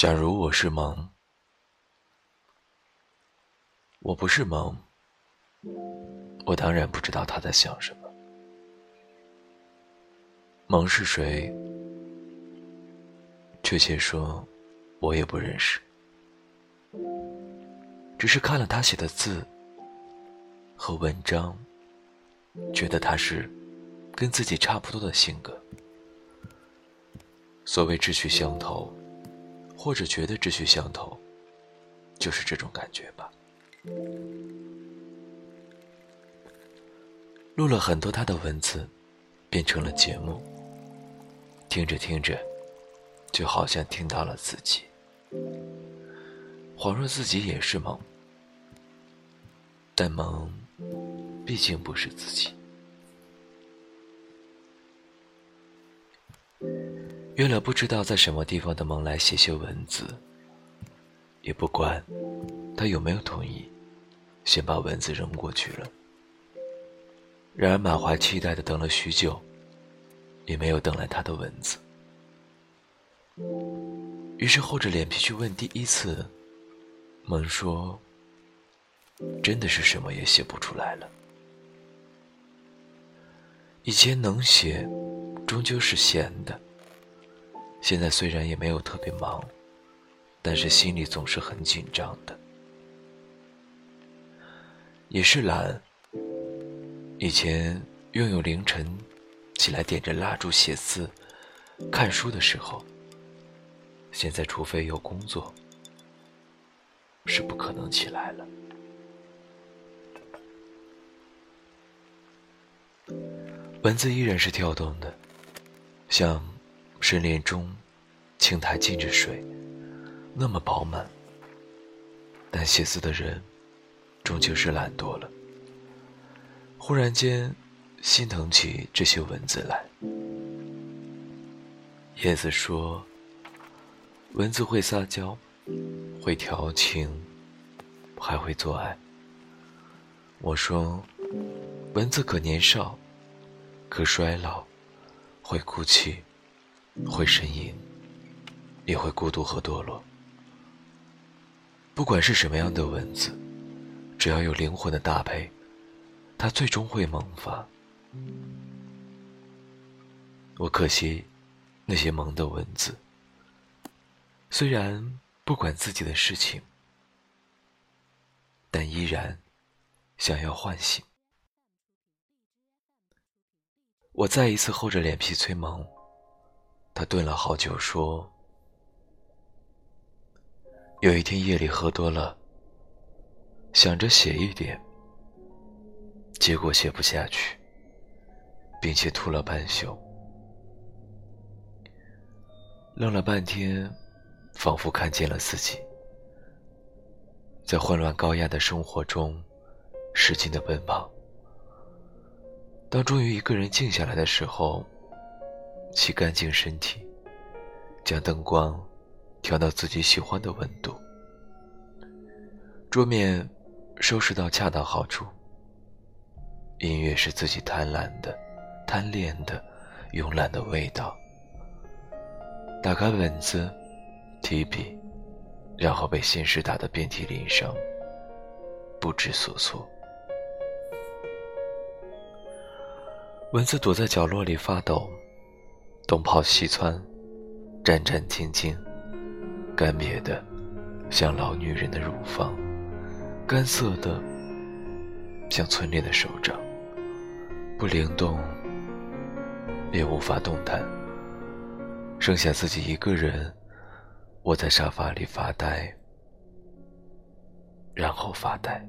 假如我是梦，我不是梦，我当然不知道他在想什么。梦是谁？确切说，我也不认识，只是看了他写的字和文章，觉得他是跟自己差不多的性格。所谓志趣相投。或者觉得志趣相投，就是这种感觉吧。录了很多他的文字，变成了节目。听着听着，就好像听到了自己，恍若自己也是梦，但梦毕竟不是自己。约了不知道在什么地方的梦来写些文字，也不管他有没有同意，先把文字扔过去了。然而满怀期待的等了许久，也没有等来他的文字。于是厚着脸皮去问第一次，梦说：“真的是什么也写不出来了。以前能写，终究是闲的。”现在虽然也没有特别忙，但是心里总是很紧张的。也是懒。以前拥有凌晨起来点着蜡烛写字、看书的时候，现在除非有工作，是不可能起来了。文字依然是跳动的，像。深帘中，青苔浸着水，那么饱满。但写字的人，终究是懒惰了。忽然间，心疼起这些文字来。叶子说：“文字会撒娇，会调情，还会做爱。”我说：“文字可年少，可衰老，会哭泣。”会呻吟，也会孤独和堕落。不管是什么样的文字，只要有灵魂的搭配，它最终会萌发。我可惜那些萌的文字，虽然不管自己的事情，但依然想要唤醒。我再一次厚着脸皮催萌。他顿了好久，说：“有一天夜里喝多了，想着写一点，结果写不下去，并且吐了半宿。愣了半天，仿佛看见了自己，在混乱高压的生活中使劲的奔跑。当终于一个人静下来的时候。”洗干净身体，将灯光调到自己喜欢的温度，桌面收拾到恰到好处。音乐是自己贪婪的、贪恋的、慵懒的味道。打开本子，提笔，然后被现实打得遍体鳞伤，不知所措。蚊子躲在角落里发抖。东跑西窜，战战兢兢，干瘪的像老女人的乳房，干涩的像村里的手掌，不灵动，也无法动弹。剩下自己一个人窝在沙发里发呆，然后发呆。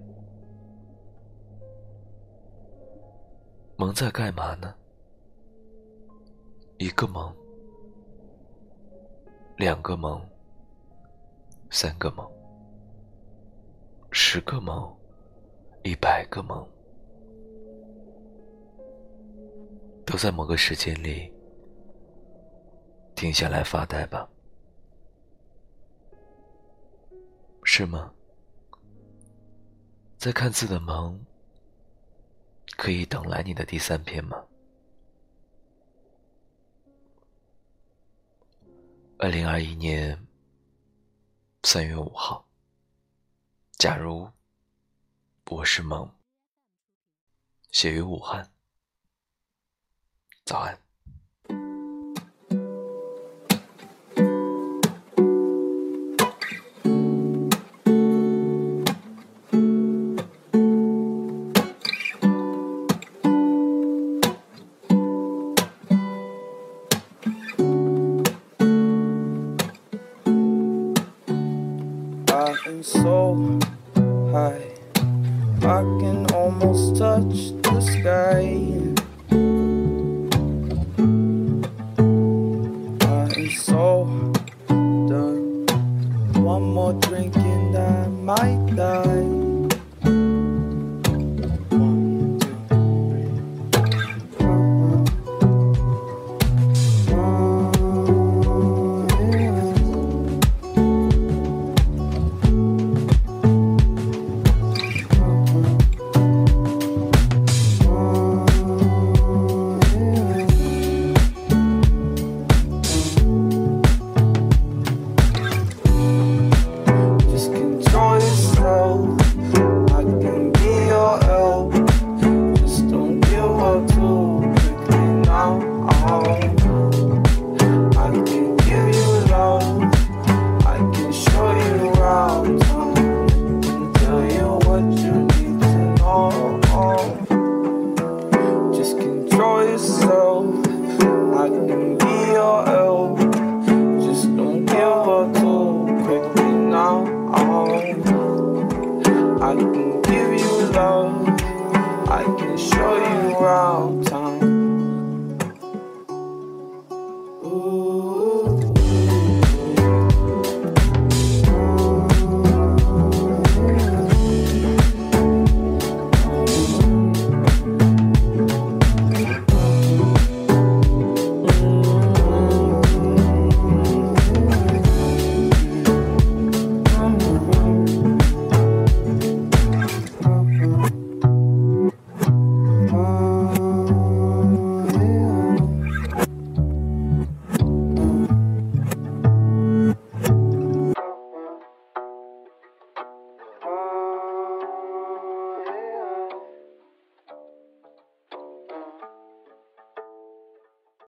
蒙在干嘛呢？一个梦，两个梦，三个梦，十个梦，一百个梦，都在某个时间里停下来发呆吧？是吗？在看字的梦，可以等来你的第三篇吗？二零二一年三月五号。假如我是梦，写于武汉。早安。So high. I can almost touch the sky. I am so done. One more drink and I might die. Oh.